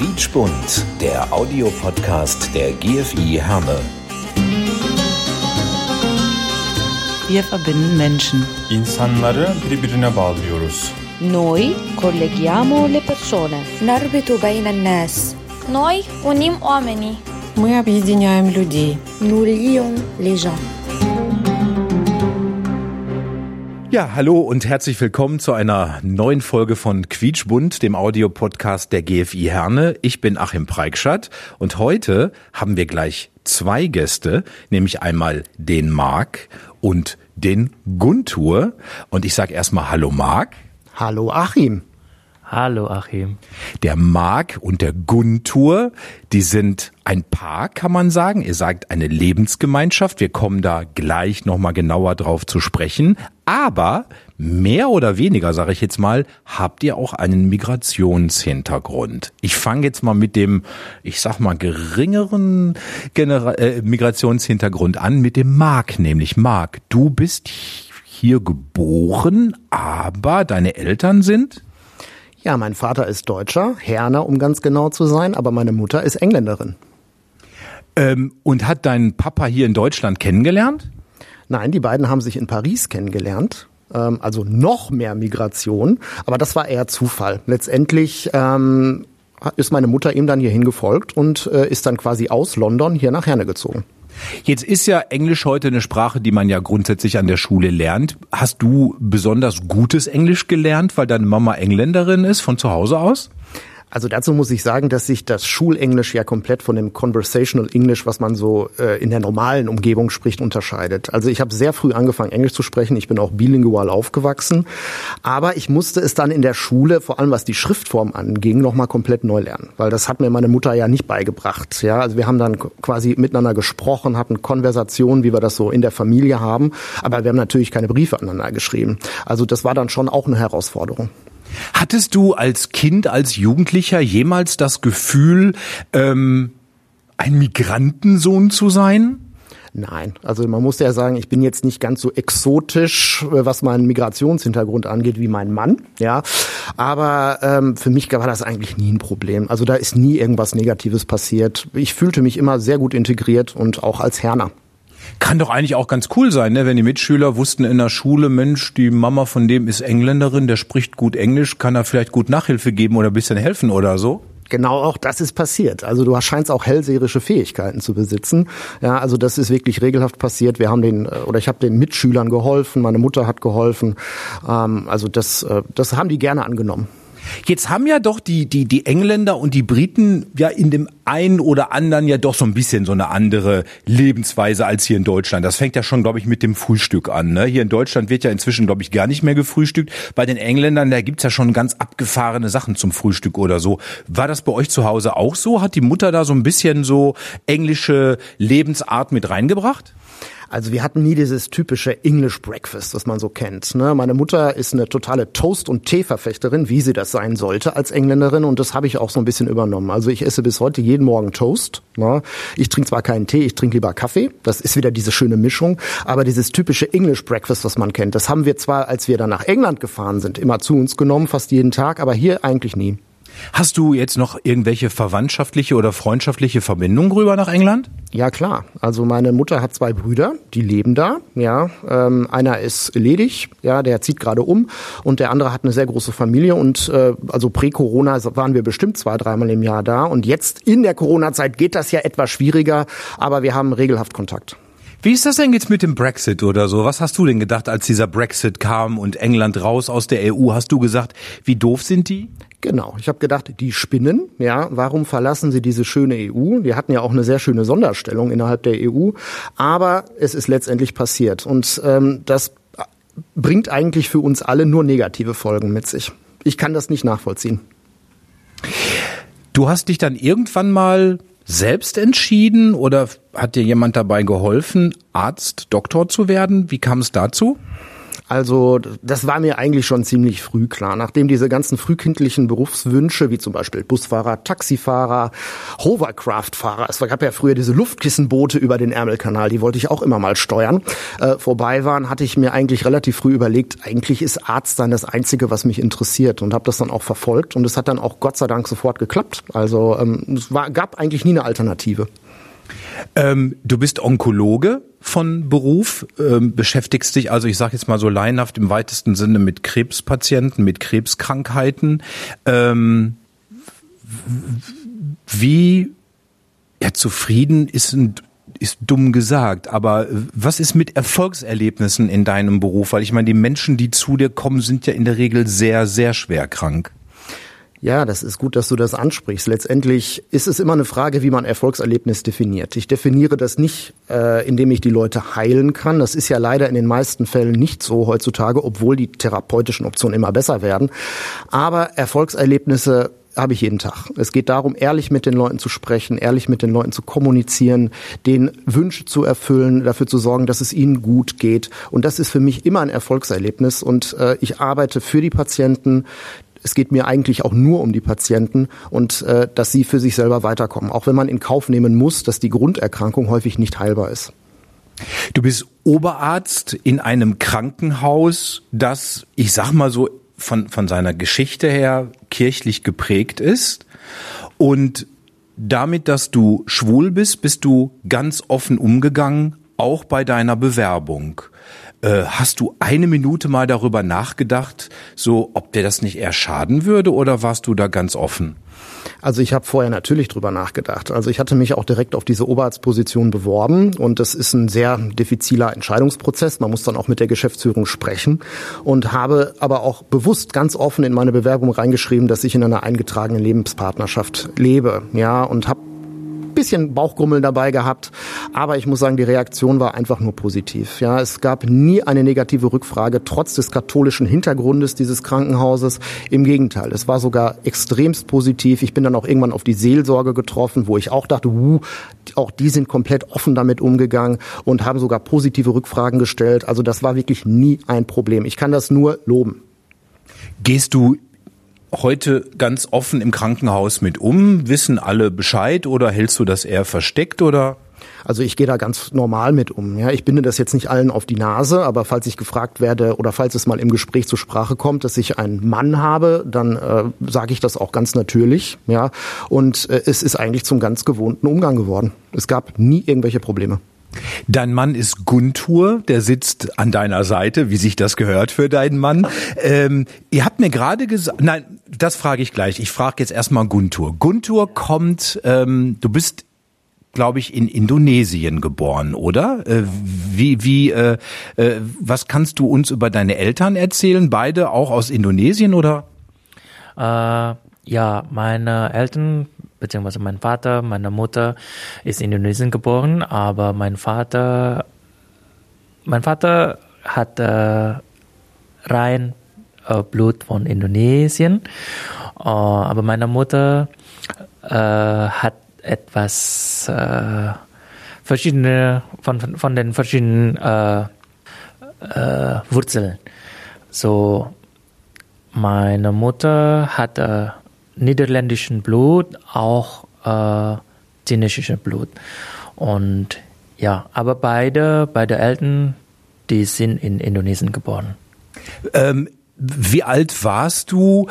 Quietschbunt, der Audiopodcast der GFI Herne. Wir verbinden Menschen. İnsanları birbirine bağlıyoruz. Noi colleghiamo le persone. نربط بين الناس Noi unim oamenii. Мы объединяем людей. nous lions les gens Ja, hallo und herzlich willkommen zu einer neuen Folge von Quietschbund, dem Audiopodcast der GFI Herne. Ich bin Achim Preikschat und heute haben wir gleich zwei Gäste, nämlich einmal den Marc und den Guntur. Und ich sage erstmal Hallo Marc. Hallo Achim. Hallo Achim. Der Marc und der Guntur, die sind ein Paar, kann man sagen. Ihr sagt eine Lebensgemeinschaft. Wir kommen da gleich nochmal genauer drauf zu sprechen. Aber mehr oder weniger, sage ich jetzt mal, habt ihr auch einen Migrationshintergrund. Ich fange jetzt mal mit dem, ich sag mal, geringeren Genera äh, Migrationshintergrund an, mit dem Marc, nämlich Marc. Du bist hier geboren, aber deine Eltern sind? Ja, mein Vater ist Deutscher, Herner, um ganz genau zu sein, aber meine Mutter ist Engländerin. Ähm, und hat dein Papa hier in Deutschland kennengelernt? Nein, die beiden haben sich in Paris kennengelernt. Ähm, also noch mehr Migration, aber das war eher Zufall. Letztendlich ähm, ist meine Mutter ihm dann hierhin gefolgt und äh, ist dann quasi aus London hier nach Herne gezogen. Jetzt ist ja Englisch heute eine Sprache, die man ja grundsätzlich an der Schule lernt. Hast du besonders gutes Englisch gelernt, weil deine Mama Engländerin ist, von zu Hause aus? Also dazu muss ich sagen, dass sich das Schulenglisch ja komplett von dem Conversational English, was man so äh, in der normalen Umgebung spricht, unterscheidet. Also ich habe sehr früh angefangen, Englisch zu sprechen. Ich bin auch bilingual aufgewachsen. Aber ich musste es dann in der Schule, vor allem was die Schriftform anging, nochmal komplett neu lernen. Weil das hat mir meine Mutter ja nicht beigebracht. Ja, also wir haben dann quasi miteinander gesprochen, hatten Konversationen, wie wir das so in der Familie haben. Aber wir haben natürlich keine Briefe aneinander geschrieben. Also das war dann schon auch eine Herausforderung. Hattest du als Kind, als Jugendlicher jemals das Gefühl, ähm, ein Migrantensohn zu sein? Nein, also man muss ja sagen, ich bin jetzt nicht ganz so exotisch, äh, was meinen Migrationshintergrund angeht, wie mein Mann, ja. Aber ähm, für mich war das eigentlich nie ein Problem. Also da ist nie irgendwas Negatives passiert. Ich fühlte mich immer sehr gut integriert und auch als Herner. Kann doch eigentlich auch ganz cool sein, ne? wenn die Mitschüler wussten in der Schule, Mensch, die Mama von dem ist Engländerin, der spricht gut Englisch, kann er vielleicht gut Nachhilfe geben oder ein bisschen helfen oder so? Genau auch das ist passiert. Also du scheinst auch hellseherische Fähigkeiten zu besitzen. Ja, also das ist wirklich regelhaft passiert. Wir haben den oder ich habe den Mitschülern geholfen, meine Mutter hat geholfen. Ähm, also das, äh, das haben die gerne angenommen. Jetzt haben ja doch die, die, die Engländer und die Briten ja in dem einen oder anderen ja doch so ein bisschen so eine andere Lebensweise als hier in Deutschland. Das fängt ja schon, glaube ich, mit dem Frühstück an. Ne? Hier in Deutschland wird ja inzwischen, glaube ich, gar nicht mehr gefrühstückt. Bei den Engländern, da gibt's ja schon ganz abgefahrene Sachen zum Frühstück oder so. War das bei euch zu Hause auch so? Hat die Mutter da so ein bisschen so englische Lebensart mit reingebracht? Also wir hatten nie dieses typische English Breakfast, das man so kennt. Ne? Meine Mutter ist eine totale Toast- und Teeverfechterin, wie sie das sein sollte als Engländerin und das habe ich auch so ein bisschen übernommen. Also ich esse bis heute jeden Morgen Toast. Ne? Ich trinke zwar keinen Tee, ich trinke lieber Kaffee. Das ist wieder diese schöne Mischung. Aber dieses typische English Breakfast, was man kennt, das haben wir zwar, als wir dann nach England gefahren sind, immer zu uns genommen, fast jeden Tag, aber hier eigentlich nie. Hast du jetzt noch irgendwelche verwandtschaftliche oder freundschaftliche Verbindungen rüber nach England? Ja klar. Also meine Mutter hat zwei Brüder, die leben da. Ja, ähm, einer ist ledig, ja, der zieht gerade um, und der andere hat eine sehr große Familie. Und äh, also prä-Corona waren wir bestimmt zwei, dreimal im Jahr da. Und jetzt in der Corona-Zeit geht das ja etwas schwieriger, aber wir haben regelhaft Kontakt. Wie ist das denn jetzt mit dem Brexit oder so? Was hast du denn gedacht, als dieser Brexit kam und England raus aus der EU? Hast du gesagt, wie doof sind die? Genau, ich habe gedacht, die spinnen, ja, warum verlassen sie diese schöne EU? Wir hatten ja auch eine sehr schöne Sonderstellung innerhalb der EU, aber es ist letztendlich passiert und ähm, das bringt eigentlich für uns alle nur negative Folgen mit sich. Ich kann das nicht nachvollziehen. Du hast dich dann irgendwann mal selbst entschieden oder hat dir jemand dabei geholfen, Arzt, Doktor zu werden? Wie kam es dazu? Also das war mir eigentlich schon ziemlich früh klar. Nachdem diese ganzen frühkindlichen Berufswünsche, wie zum Beispiel Busfahrer, Taxifahrer, Hovercraftfahrer, es gab ja früher diese Luftkissenboote über den Ärmelkanal, die wollte ich auch immer mal steuern, äh, vorbei waren, hatte ich mir eigentlich relativ früh überlegt, eigentlich ist Arzt sein das Einzige, was mich interessiert und habe das dann auch verfolgt und es hat dann auch Gott sei Dank sofort geklappt. Also ähm, es war, gab eigentlich nie eine Alternative. Ähm, du bist Onkologe von Beruf, ähm, beschäftigst dich also, ich sage jetzt mal so laienhaft im weitesten Sinne mit Krebspatienten, mit Krebskrankheiten. Ähm, wie ja, zufrieden ist ein ist dumm gesagt, aber was ist mit Erfolgserlebnissen in deinem Beruf? Weil ich meine, die Menschen, die zu dir kommen, sind ja in der Regel sehr, sehr schwer krank. Ja, das ist gut, dass du das ansprichst. Letztendlich ist es immer eine Frage, wie man Erfolgserlebnis definiert. Ich definiere das nicht, äh, indem ich die Leute heilen kann. Das ist ja leider in den meisten Fällen nicht so heutzutage, obwohl die therapeutischen Optionen immer besser werden. Aber Erfolgserlebnisse habe ich jeden Tag. Es geht darum, ehrlich mit den Leuten zu sprechen, ehrlich mit den Leuten zu kommunizieren, den Wünsche zu erfüllen, dafür zu sorgen, dass es ihnen gut geht. Und das ist für mich immer ein Erfolgserlebnis. Und äh, ich arbeite für die Patienten es geht mir eigentlich auch nur um die Patienten und äh, dass sie für sich selber weiterkommen. Auch wenn man in Kauf nehmen muss, dass die Grunderkrankung häufig nicht heilbar ist. Du bist Oberarzt in einem Krankenhaus, das, ich sag mal so, von, von seiner Geschichte her kirchlich geprägt ist. Und damit, dass du schwul bist, bist du ganz offen umgegangen, auch bei deiner Bewerbung. Äh, hast du eine Minute mal darüber nachgedacht, so ob dir das nicht eher schaden würde oder warst du da ganz offen? Also ich habe vorher natürlich drüber nachgedacht. Also ich hatte mich auch direkt auf diese Oberarztposition beworben und das ist ein sehr diffiziler Entscheidungsprozess. Man muss dann auch mit der Geschäftsführung sprechen und habe aber auch bewusst ganz offen in meine Bewerbung reingeschrieben, dass ich in einer eingetragenen Lebenspartnerschaft lebe. Ja, und habe bisschen Bauchgrummeln dabei gehabt, aber ich muss sagen, die Reaktion war einfach nur positiv. Ja, es gab nie eine negative Rückfrage, trotz des katholischen Hintergrundes dieses Krankenhauses. Im Gegenteil, es war sogar extremst positiv. Ich bin dann auch irgendwann auf die Seelsorge getroffen, wo ich auch dachte, uh, auch die sind komplett offen damit umgegangen und haben sogar positive Rückfragen gestellt. Also das war wirklich nie ein Problem. Ich kann das nur loben. Gehst du heute ganz offen im Krankenhaus mit um? Wissen alle Bescheid oder hältst du das eher versteckt oder? Also ich gehe da ganz normal mit um. Ja, ich binde das jetzt nicht allen auf die Nase, aber falls ich gefragt werde oder falls es mal im Gespräch zur Sprache kommt, dass ich einen Mann habe, dann äh, sage ich das auch ganz natürlich. Ja, und äh, es ist eigentlich zum ganz gewohnten Umgang geworden. Es gab nie irgendwelche Probleme. Dein Mann ist Guntur, der sitzt an deiner Seite, wie sich das gehört für deinen Mann. Ähm, ihr habt mir gerade gesagt, nein, das frage ich gleich. Ich frage jetzt erstmal Guntur. Guntur kommt, ähm, du bist, glaube ich, in Indonesien geboren, oder? Äh, wie, wie, äh, äh, was kannst du uns über deine Eltern erzählen? Beide auch aus Indonesien, oder? Äh, ja, meine Eltern beziehungsweise mein Vater, meine Mutter ist in Indonesien geboren, aber mein Vater, mein Vater hat äh, rein äh, Blut von Indonesien, äh, aber meine Mutter äh, hat etwas äh, verschiedene von, von, den verschiedenen äh, Wurzeln. So, meine Mutter hat niederländischen Blut, auch äh, chinesisches Blut. Und ja, aber beide, beide Eltern, die sind in Indonesien geboren. Ähm, wie alt warst du,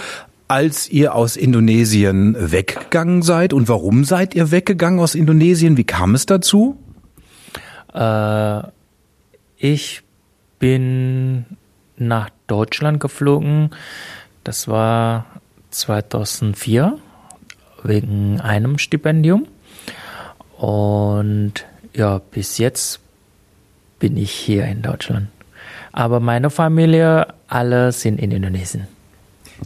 als ihr aus Indonesien weggegangen seid? Und warum seid ihr weggegangen aus Indonesien? Wie kam es dazu? Äh, ich bin nach Deutschland geflogen. Das war 2004 wegen einem Stipendium. Und ja, bis jetzt bin ich hier in Deutschland. Aber meine Familie, alle sind in Indonesien.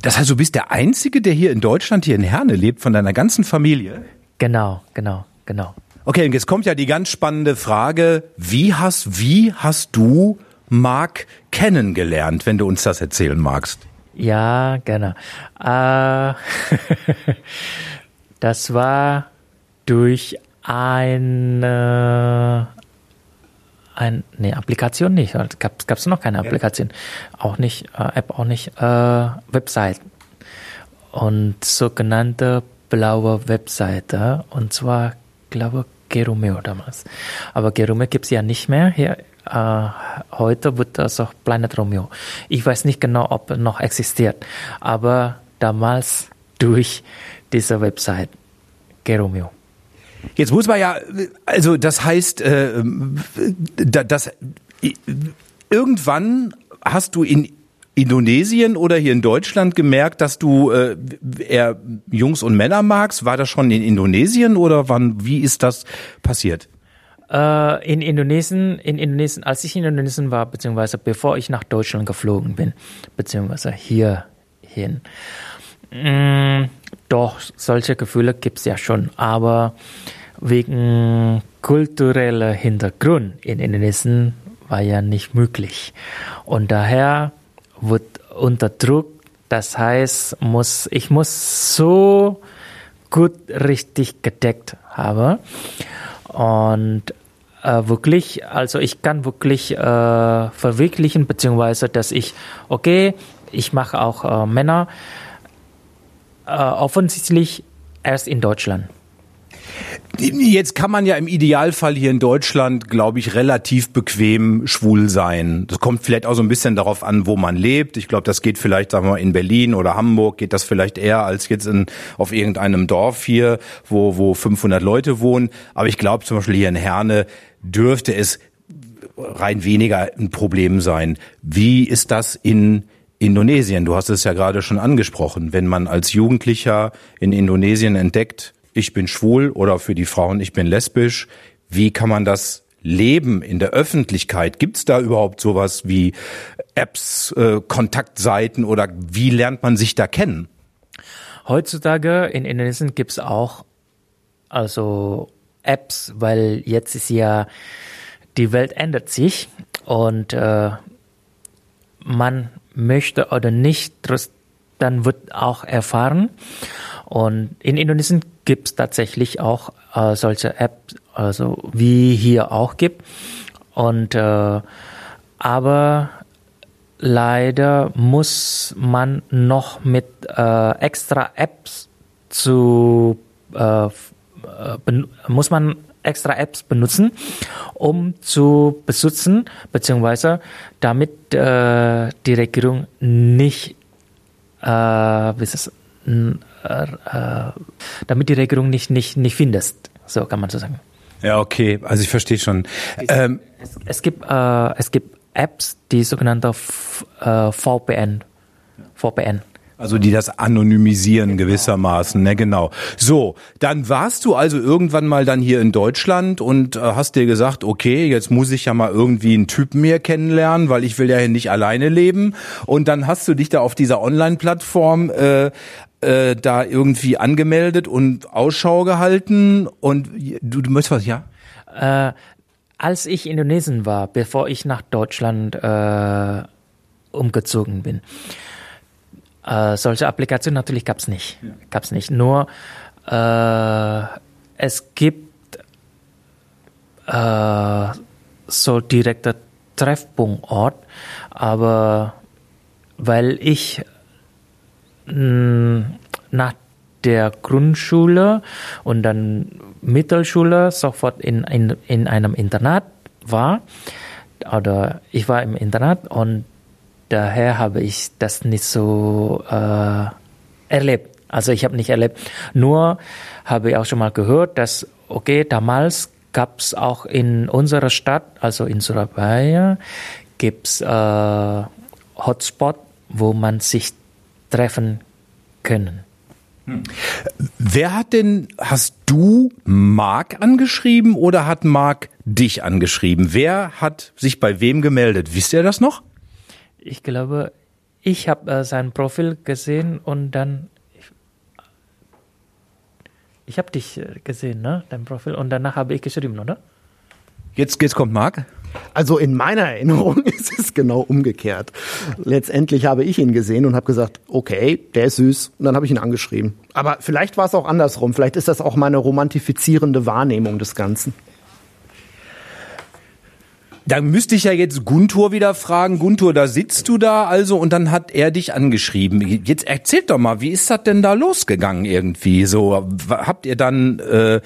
Das heißt, du bist der Einzige, der hier in Deutschland, hier in Herne lebt, von deiner ganzen Familie? Genau, genau, genau. Okay, und jetzt kommt ja die ganz spannende Frage, wie hast, wie hast du Mark kennengelernt, wenn du uns das erzählen magst? Ja, gerne. Äh, das war durch eine, ein, nee, Applikation nicht. Gab es noch keine Applikation. Auch nicht, äh, App auch nicht, äh, Website. Und sogenannte blaue Webseite. Und zwar, glaube Geromeo damals. Aber Geromeo gibt es ja nicht mehr. Hier, äh, heute wird das auch Planet Romeo. Ich weiß nicht genau, ob es noch existiert. Aber damals durch diese Website Geromeo. Jetzt muss man ja, also das heißt, äh, das, irgendwann hast du in Indonesien oder hier in Deutschland gemerkt, dass du äh, eher Jungs und Männer magst? War das schon in Indonesien oder wann? Wie ist das passiert? Äh, in Indonesien, in Indonesien, als ich in Indonesien war, beziehungsweise bevor ich nach Deutschland geflogen bin, beziehungsweise hierhin. Mm, doch, solche Gefühle gibt es ja schon, aber wegen kultureller Hintergrund in Indonesien war ja nicht möglich. Und daher wird unter Druck, das heißt, muss, ich muss so gut richtig gedeckt haben. Und äh, wirklich, also ich kann wirklich äh, verwirklichen, beziehungsweise dass ich, okay, ich mache auch äh, Männer, äh, offensichtlich erst in Deutschland. Jetzt kann man ja im Idealfall hier in Deutschland, glaube ich, relativ bequem schwul sein. Das kommt vielleicht auch so ein bisschen darauf an, wo man lebt. Ich glaube, das geht vielleicht, sagen wir mal, in Berlin oder Hamburg geht das vielleicht eher als jetzt in, auf irgendeinem Dorf hier, wo, wo 500 Leute wohnen. Aber ich glaube, zum Beispiel hier in Herne dürfte es rein weniger ein Problem sein. Wie ist das in Indonesien? Du hast es ja gerade schon angesprochen. Wenn man als Jugendlicher in Indonesien entdeckt, ich bin schwul oder für die Frauen, ich bin lesbisch. Wie kann man das leben in der Öffentlichkeit? Gibt es da überhaupt sowas wie Apps, äh, Kontaktseiten oder wie lernt man sich da kennen? Heutzutage in Indonesien gibt es auch also Apps, weil jetzt ist ja die Welt ändert sich und äh, man möchte oder nicht, dann wird auch erfahren. Und in Indonesien gibt es tatsächlich auch äh, solche Apps, also wie hier auch gibt. Und äh, aber leider muss man noch mit äh, extra Apps zu äh, muss man extra Apps benutzen, um zu beschützen, beziehungsweise damit äh, die Regierung nicht, äh, wie ist äh, damit die Regierung nicht, nicht, nicht findest. So kann man so sagen. Ja, okay, also ich verstehe schon. Ähm, es, es, gibt, äh, es gibt Apps, die sogenannte äh, VPN. VPN. Also die das anonymisieren genau. gewissermaßen, ne, genau. So, dann warst du also irgendwann mal dann hier in Deutschland und äh, hast dir gesagt, okay, jetzt muss ich ja mal irgendwie einen Typen mehr kennenlernen, weil ich will ja hier nicht alleine leben. Und dann hast du dich da auf dieser Online-Plattform äh, äh, da irgendwie angemeldet und Ausschau gehalten und du, du möchtest was, ja? Äh, als ich in Indonesien war, bevor ich nach Deutschland äh, umgezogen bin, äh, solche Applikationen natürlich gab es nicht. Ja. Gab's nicht. Nur äh, es gibt äh, so direkter Treffpunktort, aber weil ich nach der Grundschule und dann Mittelschule sofort in, in, in einem Internat war. Oder ich war im Internat und daher habe ich das nicht so äh, erlebt. Also ich habe nicht erlebt. Nur habe ich auch schon mal gehört, dass, okay, damals gab es auch in unserer Stadt, also in Surabaya, gibt es äh, Hotspot, wo man sich treffen können. Hm. Wer hat denn, hast du Mark angeschrieben oder hat Mark dich angeschrieben? Wer hat sich bei wem gemeldet? Wisst ihr das noch? Ich glaube, ich habe äh, sein Profil gesehen und dann ich, ich habe dich äh, gesehen, ne, dein Profil und danach habe ich geschrieben, oder? Jetzt, jetzt kommt Marc. Also in meiner Erinnerung ist es genau umgekehrt. Letztendlich habe ich ihn gesehen und habe gesagt, okay, der ist süß. Und dann habe ich ihn angeschrieben. Aber vielleicht war es auch andersrum. Vielleicht ist das auch meine romantifizierende Wahrnehmung des Ganzen. Da müsste ich ja jetzt Guntur wieder fragen. Guntur, da sitzt du da also und dann hat er dich angeschrieben. Jetzt erzählt doch mal, wie ist das denn da losgegangen irgendwie? So habt ihr dann äh,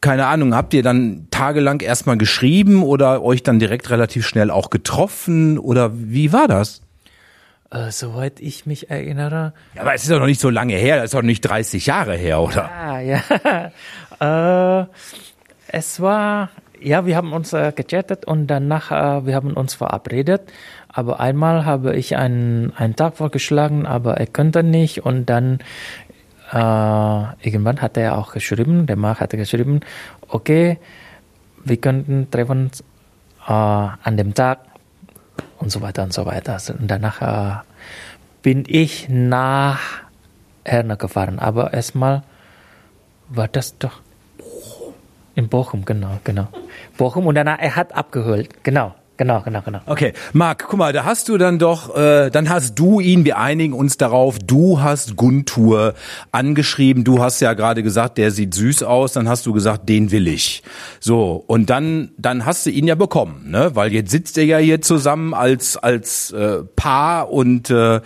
keine Ahnung, habt ihr dann tagelang erstmal geschrieben oder euch dann direkt relativ schnell auch getroffen oder wie war das? Äh, soweit ich mich erinnere. Ja, aber es ist doch noch nicht so lange her, das ist doch nicht 30 Jahre her, oder? Ah, ja. äh, es war, ja, wir haben uns äh, gechattet und danach, äh, wir haben uns verabredet. Aber einmal habe ich einen, einen Tag vorgeschlagen, aber er könnte nicht und dann äh, irgendwann hat er auch geschrieben, der Marc hatte geschrieben, okay, wir könnten treffen äh, an dem Tag und so weiter und so weiter. Also, und danach äh, bin ich nach Herne gefahren, aber erstmal war das doch in Bochum, genau, genau. Bochum und danach er hat abgeholt, genau. Genau, genau, genau. Okay, Marc, guck mal, da hast du dann doch, äh, dann hast du ihn, wir einigen uns darauf, du hast Guntur angeschrieben, du hast ja gerade gesagt, der sieht süß aus, dann hast du gesagt, den will ich. So, und dann, dann hast du ihn ja bekommen, ne? Weil jetzt sitzt ihr ja hier zusammen als, als äh, Paar und äh,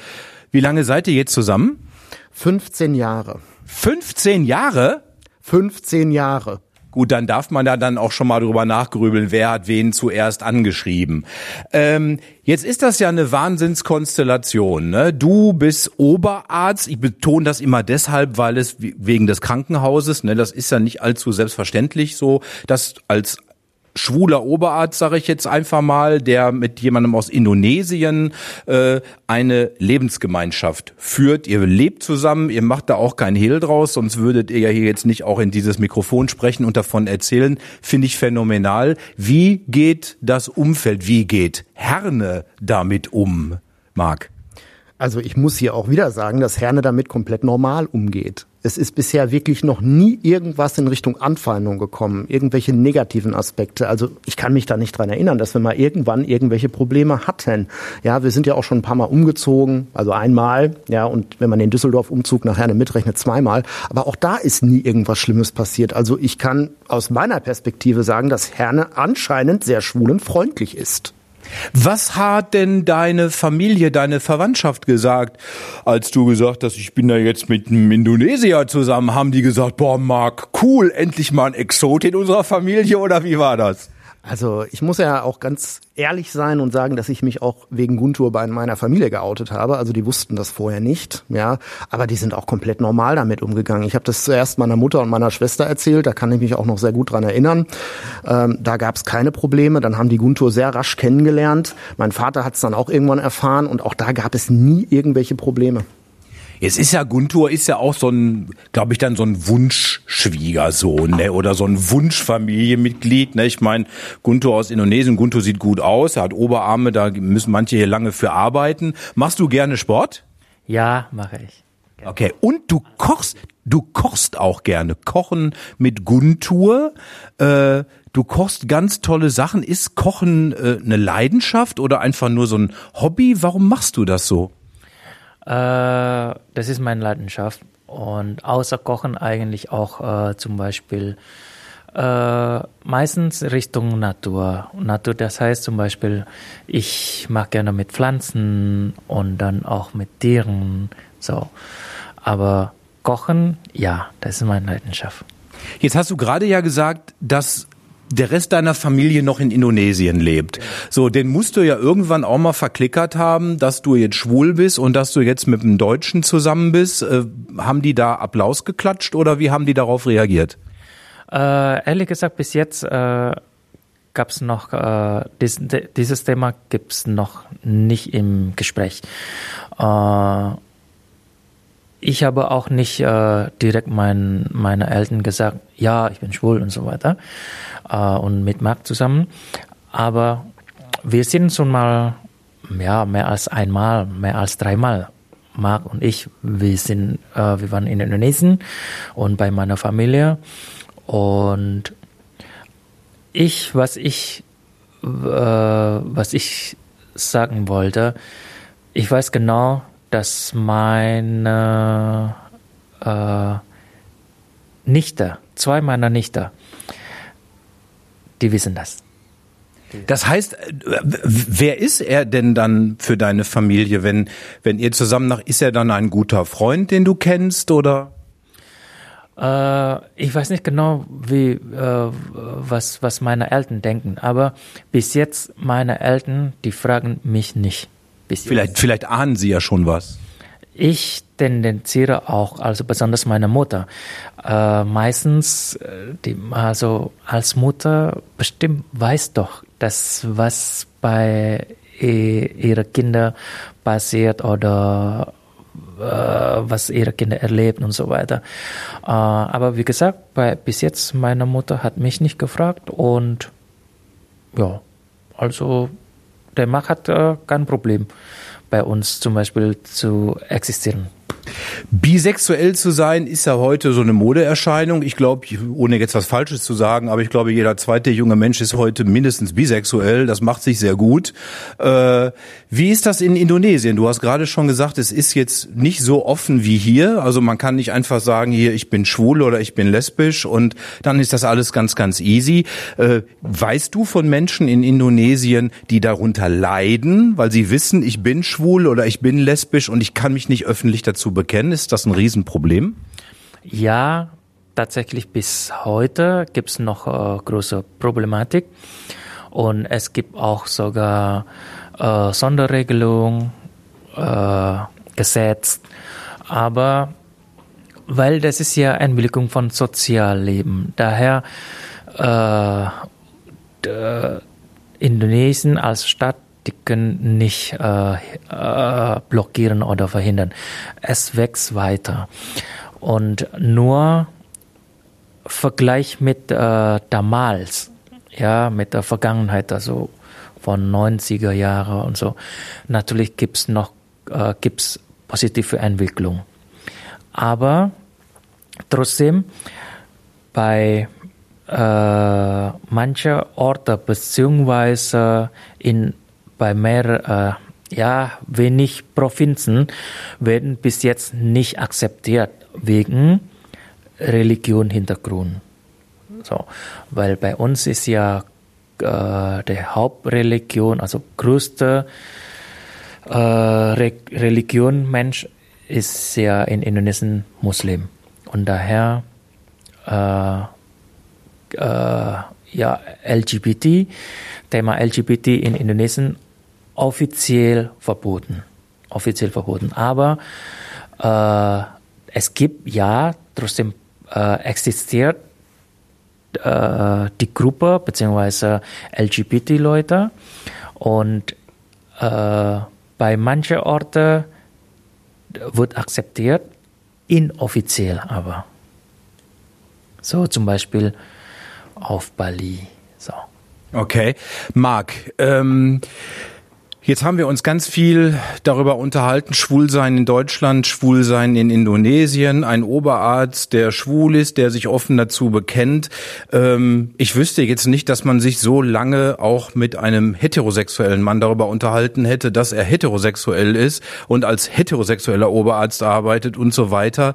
wie lange seid ihr jetzt zusammen? 15 Jahre. 15 Jahre? 15 Jahre. Gut, dann darf man da dann auch schon mal drüber nachgrübeln, wer hat wen zuerst angeschrieben. Ähm, jetzt ist das ja eine Wahnsinnskonstellation. Ne? Du bist Oberarzt. Ich betone das immer deshalb, weil es wegen des Krankenhauses, ne, das ist ja nicht allzu selbstverständlich so, dass als schwuler Oberarzt, sage ich jetzt einfach mal, der mit jemandem aus Indonesien äh, eine Lebensgemeinschaft führt. Ihr lebt zusammen, ihr macht da auch keinen Hehl draus, sonst würdet ihr ja hier jetzt nicht auch in dieses Mikrofon sprechen und davon erzählen. Finde ich phänomenal. Wie geht das Umfeld, wie geht Herne damit um, Marc? Also ich muss hier auch wieder sagen, dass Herne damit komplett normal umgeht. Es ist bisher wirklich noch nie irgendwas in Richtung Anfeindung gekommen, irgendwelche negativen Aspekte. Also ich kann mich da nicht dran erinnern, dass wir mal irgendwann irgendwelche Probleme hatten. Ja, wir sind ja auch schon ein paar Mal umgezogen, also einmal, ja, und wenn man den Düsseldorf-Umzug nach Herne mitrechnet, zweimal. Aber auch da ist nie irgendwas Schlimmes passiert. Also ich kann aus meiner Perspektive sagen, dass Herne anscheinend sehr schwulenfreundlich ist. Was hat denn deine Familie, deine Verwandtschaft gesagt, als du gesagt hast, ich bin da jetzt mit einem Indonesier zusammen? Haben die gesagt, boah, Marc, cool, endlich mal ein Exot in unserer Familie oder wie war das? Also ich muss ja auch ganz ehrlich sein und sagen, dass ich mich auch wegen Guntur bei meiner Familie geoutet habe. Also die wussten das vorher nicht, ja, aber die sind auch komplett normal damit umgegangen. Ich habe das zuerst meiner Mutter und meiner Schwester erzählt, da kann ich mich auch noch sehr gut dran erinnern. Ähm, da gab es keine Probleme. Dann haben die Guntur sehr rasch kennengelernt. Mein Vater hat es dann auch irgendwann erfahren und auch da gab es nie irgendwelche Probleme. Jetzt ist ja Guntur ist ja auch so ein, glaube ich, dann so ein Wunschschwiegersohn, ne? Oder so ein Wunschfamilienmitglied. Ne? Ich meine, Guntur aus Indonesien, Guntur sieht gut aus, er hat Oberarme, da müssen manche hier lange für arbeiten. Machst du gerne Sport? Ja, mache ich. Okay, und du kochst, du kochst auch gerne. Kochen mit Guntur. Äh, du kochst ganz tolle Sachen. Ist Kochen äh, eine Leidenschaft oder einfach nur so ein Hobby? Warum machst du das so? Äh, das ist meine Leidenschaft. Und außer Kochen eigentlich auch äh, zum Beispiel äh, meistens Richtung Natur. Natur, das heißt zum Beispiel, ich mag gerne mit Pflanzen und dann auch mit Tieren. So. Aber Kochen, ja, das ist meine Leidenschaft. Jetzt hast du gerade ja gesagt, dass der Rest deiner Familie noch in Indonesien lebt. So, den musst du ja irgendwann auch mal verklickert haben, dass du jetzt schwul bist und dass du jetzt mit einem Deutschen zusammen bist. Äh, haben die da Applaus geklatscht oder wie haben die darauf reagiert? Äh, ehrlich gesagt, bis jetzt äh, gab es noch, äh, dies, dieses Thema gibt es noch nicht im Gespräch. Äh, ich habe auch nicht äh, direkt mein, meine Eltern gesagt, ja, ich bin schwul und so weiter äh, und mit Marc zusammen. Aber wir sind schon mal ja, mehr als einmal, mehr als dreimal. Marc und ich, wir sind, äh, wir waren in Indonesien und bei meiner Familie und ich, was ich, äh, was ich sagen wollte, ich weiß genau, dass meine äh, Nichte, zwei meiner Nichte, die wissen das. Das heißt, äh, wer ist er denn dann für deine Familie, wenn, wenn ihr zusammen nach, ist er dann ein guter Freund, den du kennst oder? Äh, ich weiß nicht genau, wie, äh, was, was meine Eltern denken, aber bis jetzt meine Eltern, die fragen mich nicht. Bis vielleicht, jetzt. vielleicht ahnen sie ja schon was. Ich tendenziere auch, also besonders meine Mutter. Äh, meistens, äh, die, also als Mutter bestimmt weiß doch, dass was bei ihren Kindern passiert oder äh, was ihre Kinder erleben und so weiter. Äh, aber wie gesagt, bei, bis jetzt meine Mutter hat mich nicht gefragt und ja, also der Markt hat äh, kein Problem bei uns zum Beispiel zu existieren. Bisexuell zu sein ist ja heute so eine Modeerscheinung. Ich glaube, ohne jetzt was Falsches zu sagen, aber ich glaube, jeder zweite junge Mensch ist heute mindestens bisexuell. Das macht sich sehr gut. Äh, wie ist das in Indonesien? Du hast gerade schon gesagt, es ist jetzt nicht so offen wie hier. Also man kann nicht einfach sagen, hier, ich bin schwul oder ich bin lesbisch und dann ist das alles ganz, ganz easy. Äh, weißt du von Menschen in Indonesien, die darunter leiden, weil sie wissen, ich bin schwul oder ich bin lesbisch und ich kann mich nicht öffentlich dazu bekennen? Ist das ein Riesenproblem? Ja, tatsächlich bis heute gibt es noch äh, große Problematik. Und es gibt auch sogar äh, Sonderregelungen, äh, Gesetz. Aber weil das ist ja Einwilligung von Sozialleben. Daher äh, Indonesien als Stadt die können nicht äh, äh, blockieren oder verhindern. Es wächst weiter. Und nur Vergleich mit äh, damals, ja, mit der Vergangenheit, also von 90er Jahre und so. Natürlich gibt's noch äh, gibt's positive Entwicklung. Aber trotzdem bei äh, manche Orte beziehungsweise in bei mehr, äh, ja, wenig Provinzen werden bis jetzt nicht akzeptiert wegen Religion-Hintergrund. So, weil bei uns ist ja äh, der Hauptreligion, also größte äh, Re Religion Mensch ist ja in Indonesien Muslim und daher äh, äh, ja LGBT Thema LGBT in Indonesien offiziell verboten. Offiziell verboten. Aber äh, es gibt ja trotzdem äh, existiert äh, die Gruppe beziehungsweise LGBT-Leute und äh, bei manchen Orten wird akzeptiert, inoffiziell aber. So zum Beispiel auf Bali. So. Okay. Marc, ähm, Jetzt haben wir uns ganz viel darüber unterhalten, Schwulsein in Deutschland, Schwulsein in Indonesien, ein Oberarzt, der schwul ist, der sich offen dazu bekennt. Ähm, ich wüsste jetzt nicht, dass man sich so lange auch mit einem heterosexuellen Mann darüber unterhalten hätte, dass er heterosexuell ist und als heterosexueller Oberarzt arbeitet und so weiter.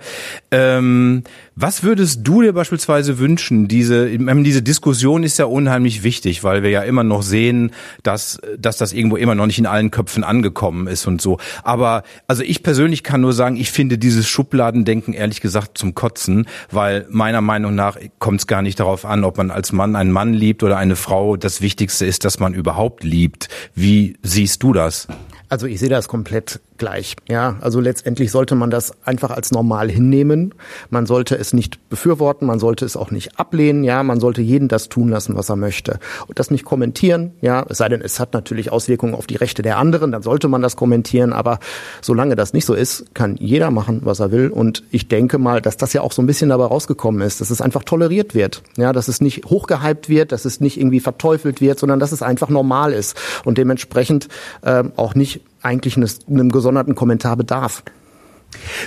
Ähm, was würdest du dir beispielsweise wünschen? Diese, diese Diskussion ist ja unheimlich wichtig, weil wir ja immer noch sehen, dass, dass das irgendwo immer noch nicht in allen Köpfen angekommen ist und so. Aber also ich persönlich kann nur sagen, ich finde dieses Schubladendenken ehrlich gesagt zum Kotzen, weil meiner Meinung nach kommt es gar nicht darauf an, ob man als Mann einen Mann liebt oder eine Frau. Das Wichtigste ist, dass man überhaupt liebt. Wie siehst du das? Also ich sehe das komplett gleich. Ja, also letztendlich sollte man das einfach als normal hinnehmen. Man sollte es nicht befürworten, man sollte es auch nicht ablehnen. Ja, man sollte jeden das tun lassen, was er möchte und das nicht kommentieren. Ja, es sei denn, es hat natürlich Auswirkungen auf die Rechte der anderen, dann sollte man das kommentieren. Aber solange das nicht so ist, kann jeder machen, was er will. Und ich denke mal, dass das ja auch so ein bisschen dabei rausgekommen ist, dass es einfach toleriert wird. Ja, dass es nicht hochgehypt wird, dass es nicht irgendwie verteufelt wird, sondern dass es einfach normal ist und dementsprechend ähm, auch nicht eigentlich eines, einem gesonderten Kommentar bedarf.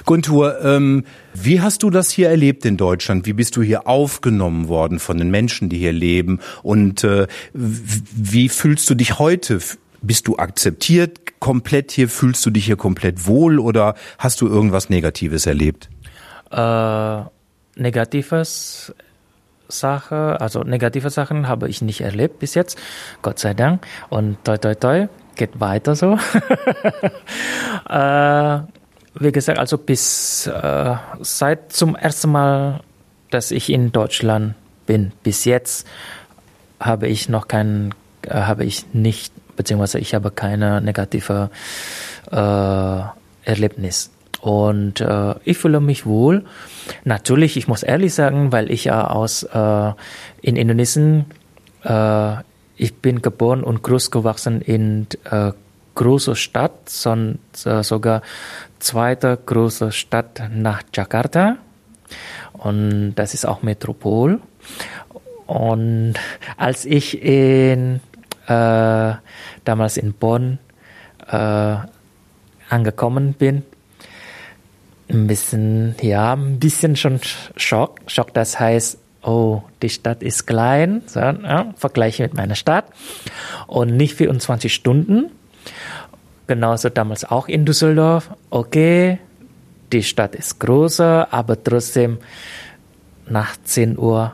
Guntur, ähm, wie hast du das hier erlebt in Deutschland? Wie bist du hier aufgenommen worden von den Menschen, die hier leben? Und äh, wie fühlst du dich heute? Bist du akzeptiert komplett hier? Fühlst du dich hier komplett wohl oder hast du irgendwas Negatives erlebt? Äh, Negatives Sache, also negative Sachen habe ich nicht erlebt bis jetzt, Gott sei Dank. Und toi toi toi, geht weiter so. äh, wie gesagt, also bis äh, seit zum ersten Mal, dass ich in Deutschland bin, bis jetzt habe ich noch kein, äh, habe ich nicht, beziehungsweise ich habe keine negative äh, Erlebnis. Und äh, ich fühle mich wohl. Natürlich, ich muss ehrlich sagen, weil ich ja aus äh, in Indonesien, ich bin geboren und groß gewachsen in äh, großer Stadt, son, äh, sogar zweite große Stadt nach Jakarta. Und das ist auch Metropol. Und als ich in äh, damals in Bonn äh, angekommen bin, ein bisschen, ja, ein bisschen schon Schock. Schock, das heißt, oh, die Stadt ist klein, so, ja, Vergleich mit meiner Stadt und nicht 24 Stunden. Genauso damals auch in Düsseldorf. Okay, die Stadt ist größer, aber trotzdem nach 10 Uhr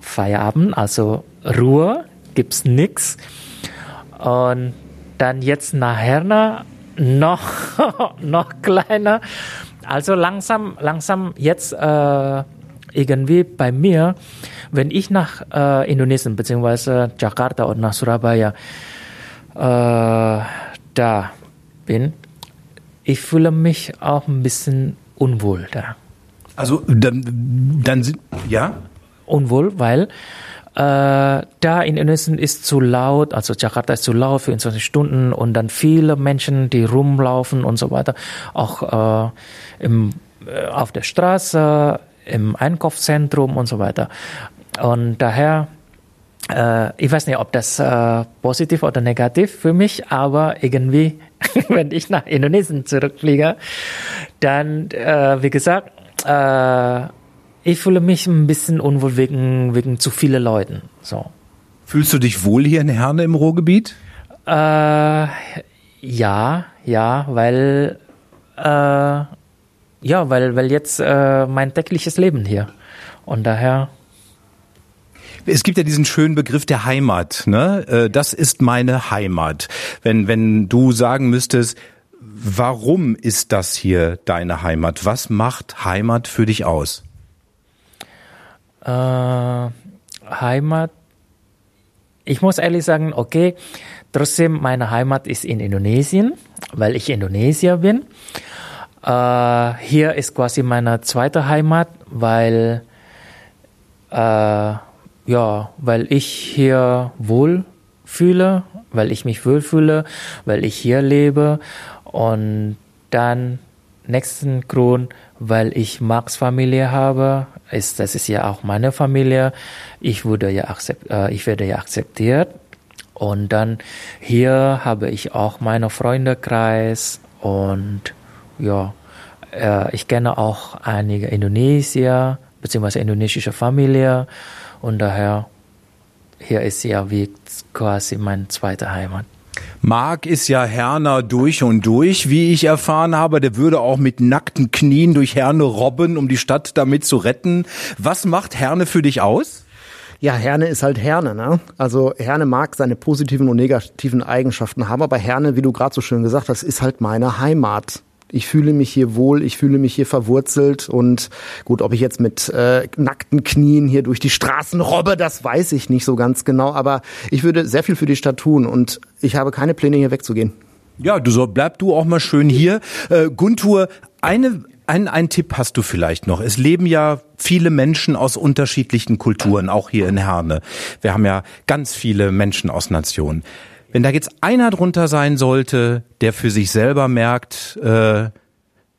Feierabend, also Ruhe, gibt's nix. Und dann jetzt nach Herne noch, noch kleiner also langsam, langsam jetzt äh, irgendwie bei mir, wenn ich nach äh, Indonesien bzw. Jakarta oder nach Surabaya äh, da bin, ich fühle mich auch ein bisschen unwohl da. Also dann, dann sind ja unwohl, weil äh, da in Indonesien ist zu laut, also Jakarta ist zu laut für 24 Stunden und dann viele Menschen, die rumlaufen und so weiter, auch äh, im, äh, auf der Straße, im Einkaufszentrum und so weiter. Und daher, äh, ich weiß nicht, ob das äh, positiv oder negativ für mich, aber irgendwie, wenn ich nach Indonesien zurückfliege, dann, äh, wie gesagt, äh, ich fühle mich ein bisschen unwohl wegen, wegen zu vielen Leuten. So. Fühlst du dich wohl hier in Herne im Ruhrgebiet? Äh, ja, ja, weil äh, ja, weil, weil jetzt äh, mein tägliches Leben hier. Und daher. Es gibt ja diesen schönen Begriff der Heimat. Ne? Äh, das ist meine Heimat. Wenn, wenn du sagen müsstest, warum ist das hier deine Heimat? Was macht Heimat für dich aus? äh, Heimat, ich muss ehrlich sagen, okay, trotzdem meine Heimat ist in Indonesien, weil ich Indonesier bin. Äh, hier ist quasi meine zweite Heimat, weil äh, ja, weil ich hier wohl fühle, weil ich mich wohlfühle, weil ich hier lebe und dann nächsten Grund, weil ich Max Familie habe, ist, das ist ja auch meine Familie. Ich wurde ja akzept, äh, ich werde ja akzeptiert. Und dann hier habe ich auch meinen Freundekreis und ja, äh, ich kenne auch einige Indonesier bzw. indonesische Familie und daher hier ist ja wie quasi meine zweite Heimat. Marc ist ja Herner durch und durch, wie ich erfahren habe. Der würde auch mit nackten Knien durch Herne robben, um die Stadt damit zu retten. Was macht Herne für dich aus? Ja, Herne ist halt Herne. Ne? Also Herne mag seine positiven und negativen Eigenschaften haben, aber Herne, wie du gerade so schön gesagt hast, ist halt meine Heimat ich fühle mich hier wohl, ich fühle mich hier verwurzelt und gut, ob ich jetzt mit äh, nackten Knien hier durch die Straßen robbe, das weiß ich nicht so ganz genau, aber ich würde sehr viel für die Stadt tun und ich habe keine Pläne hier wegzugehen. Ja, du soll, bleib du auch mal schön hier. Äh, Guntur, eine, ein, ein Tipp hast du vielleicht noch. Es leben ja viele Menschen aus unterschiedlichen Kulturen, auch hier in Herne. Wir haben ja ganz viele Menschen aus Nationen. Wenn da jetzt einer drunter sein sollte, der für sich selber merkt, äh,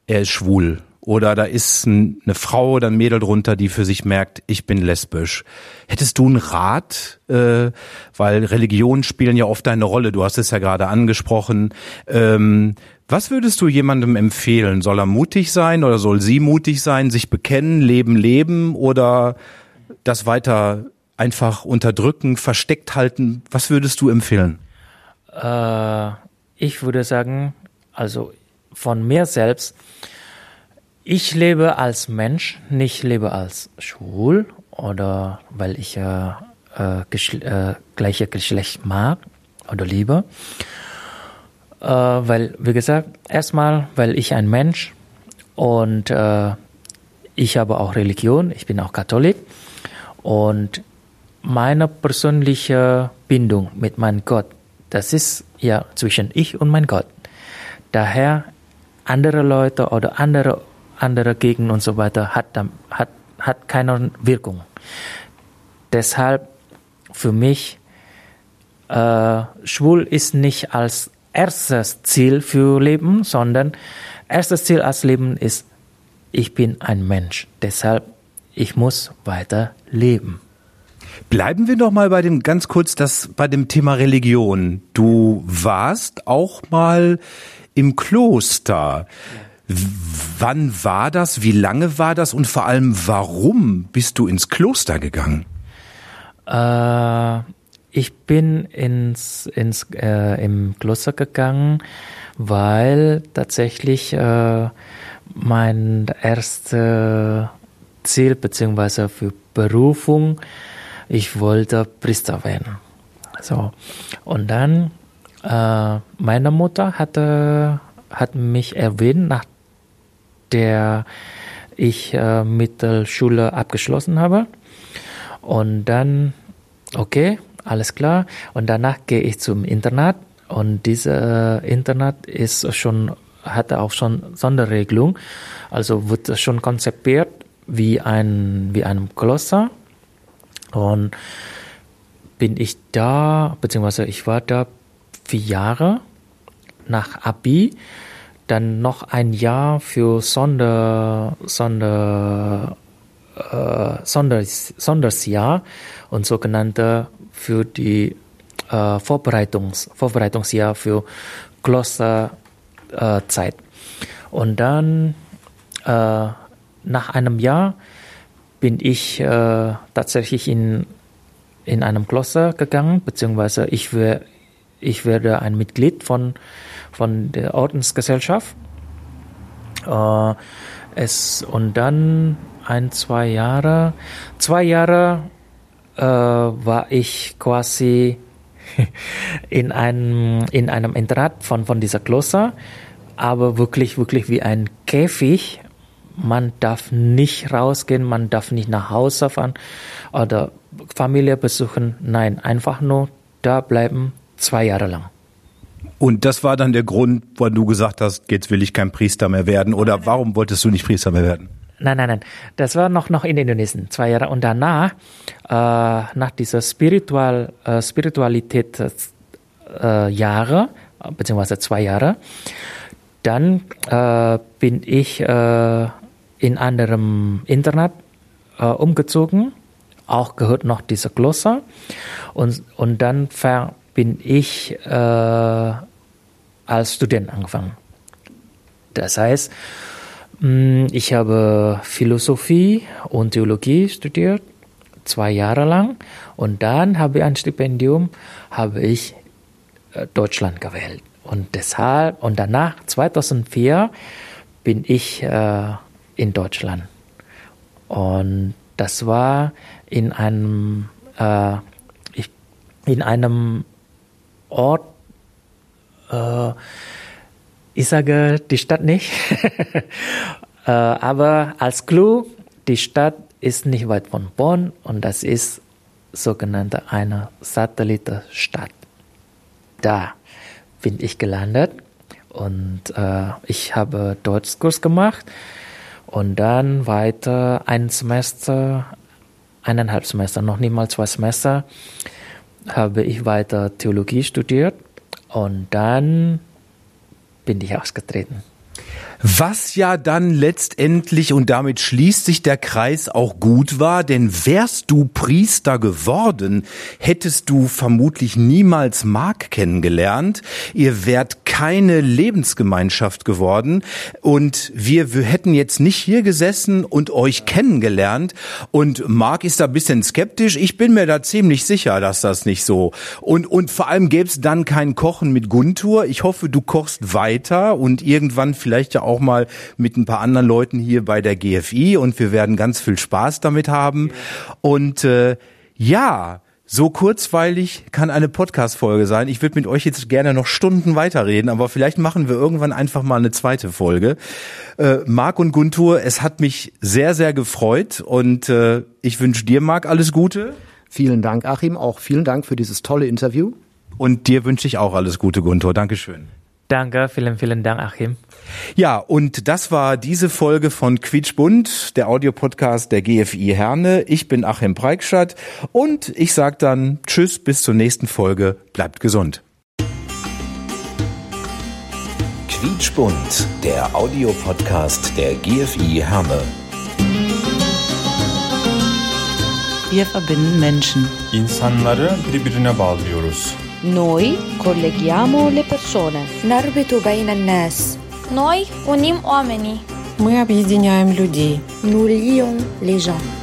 er ist schwul oder da ist ein, eine Frau oder ein Mädel drunter, die für sich merkt, ich bin lesbisch. Hättest du einen Rat, äh, weil Religionen spielen ja oft eine Rolle, du hast es ja gerade angesprochen. Ähm, was würdest du jemandem empfehlen? Soll er mutig sein oder soll sie mutig sein, sich bekennen, leben, leben oder das weiter einfach unterdrücken, versteckt halten? Was würdest du empfehlen? Äh, ich würde sagen, also von mir selbst, ich lebe als Mensch, nicht lebe als schwul oder weil ich äh, äh, geschl äh, gleiche Geschlecht mag oder liebe. Äh, weil, wie gesagt, erstmal, weil ich ein Mensch und äh, ich habe auch Religion, ich bin auch Katholik und meine persönliche Bindung mit meinem Gott, das ist ja zwischen ich und mein Gott. Daher andere Leute oder andere andere Gegenden und so weiter hat hat hat keine Wirkung. Deshalb für mich äh, schwul ist nicht als erstes Ziel für Leben, sondern erstes Ziel als Leben ist ich bin ein Mensch. Deshalb ich muss weiter leben. Bleiben wir noch mal bei dem ganz kurz das bei dem Thema Religion. Du warst auch mal im Kloster. Wann war das? Wie lange war das? Und vor allem, warum bist du ins Kloster gegangen? Äh, ich bin ins, ins äh, im Kloster gegangen, weil tatsächlich äh, mein erstes Ziel beziehungsweise für Berufung, ich wollte Priester werden. So und dann äh, meine Mutter hatte hat mich erwähnt, nach der ich äh, Mittelschule abgeschlossen habe. Und dann, okay, alles klar. Und danach gehe ich zum Internat. Und dieses äh, Internat ist schon, hatte auch schon Sonderregelung. Also wird schon konzipiert wie ein, wie einem Kloster. Und bin ich da, beziehungsweise ich war da vier Jahre nach Abi dann noch ein Jahr für Sonder, Sonder, äh, Sonders, Sondersjahr und sogenannte für die äh, Vorbereitungs, Vorbereitungsjahr für Klosterzeit. Äh, und dann äh, nach einem Jahr bin ich äh, tatsächlich in, in einem Kloster gegangen, beziehungsweise ich, wär, ich werde ein Mitglied von von der Ordensgesellschaft. Äh, es, und dann ein, zwei Jahre, zwei Jahre äh, war ich quasi in einem, in einem Internat von, von dieser Kloster, aber wirklich, wirklich wie ein Käfig. Man darf nicht rausgehen, man darf nicht nach Hause fahren oder Familie besuchen. Nein, einfach nur da bleiben zwei Jahre lang. Und das war dann der Grund, wo du gesagt hast, jetzt will ich kein Priester mehr werden. Oder warum wolltest du nicht Priester mehr werden? Nein, nein, nein. Das war noch, noch in Indonesien, zwei Jahre. Und danach, äh, nach dieser Spiritual, äh, Spiritualität äh, Jahre, beziehungsweise zwei Jahre, dann äh, bin ich äh, in anderem Internat äh, umgezogen. Auch gehört noch dieser Kloster. Und, und dann bin ich äh, als Student angefangen. Das heißt, mm, ich habe Philosophie und Theologie studiert, zwei Jahre lang, und dann habe ich ein Stipendium, habe ich äh, Deutschland gewählt. Und deshalb, und danach, 2004, bin ich äh, in Deutschland. Und das war in einem, äh, ich, in einem Ort, äh, ich sage die Stadt nicht, äh, aber als Clou, die Stadt ist nicht weit von Bonn und das ist sogenannte eine Satellitenstadt. Da bin ich gelandet und äh, ich habe Deutschkurs gemacht und dann weiter ein Semester, eineinhalb Semester, noch nicht mal zwei Semester, habe ich weiter Theologie studiert und dann bin ich ausgetreten. Was ja dann letztendlich, und damit schließt sich der Kreis, auch gut war, denn wärst du Priester geworden, hättest du vermutlich niemals Mark kennengelernt. Ihr wärt keine Lebensgemeinschaft geworden und wir, wir hätten jetzt nicht hier gesessen und euch kennengelernt. Und Mark ist da ein bisschen skeptisch. Ich bin mir da ziemlich sicher, dass das nicht so. Und, und vor allem gäbe es dann kein Kochen mit Guntur. Ich hoffe, du kochst weiter und irgendwann vielleicht ja auch auch mal mit ein paar anderen Leuten hier bei der GFI und wir werden ganz viel Spaß damit haben. Und äh, ja, so kurzweilig kann eine Podcast-Folge sein. Ich würde mit euch jetzt gerne noch Stunden weiterreden, aber vielleicht machen wir irgendwann einfach mal eine zweite Folge. Äh, Marc und Guntur, es hat mich sehr, sehr gefreut und äh, ich wünsche dir, Marc, alles Gute. Vielen Dank, Achim. Auch vielen Dank für dieses tolle Interview. Und dir wünsche ich auch alles Gute, Guntur. Dankeschön. Danke, vielen, vielen Dank, Achim. Ja, und das war diese Folge von Quietschbund, der Audiopodcast der GFI Herne. Ich bin Achim Preikschat und ich sage dann Tschüss, bis zur nächsten Folge. Bleibt gesund. Quietschbund, der Audiopodcast der GFI Herne. Wir verbinden Menschen. İnsanları birbirine bağlıyoruz. Noi colleghiamo le persone. نربط بين الناس Noi unim oamenii. Мы объединяем людей. Nous lions les gens.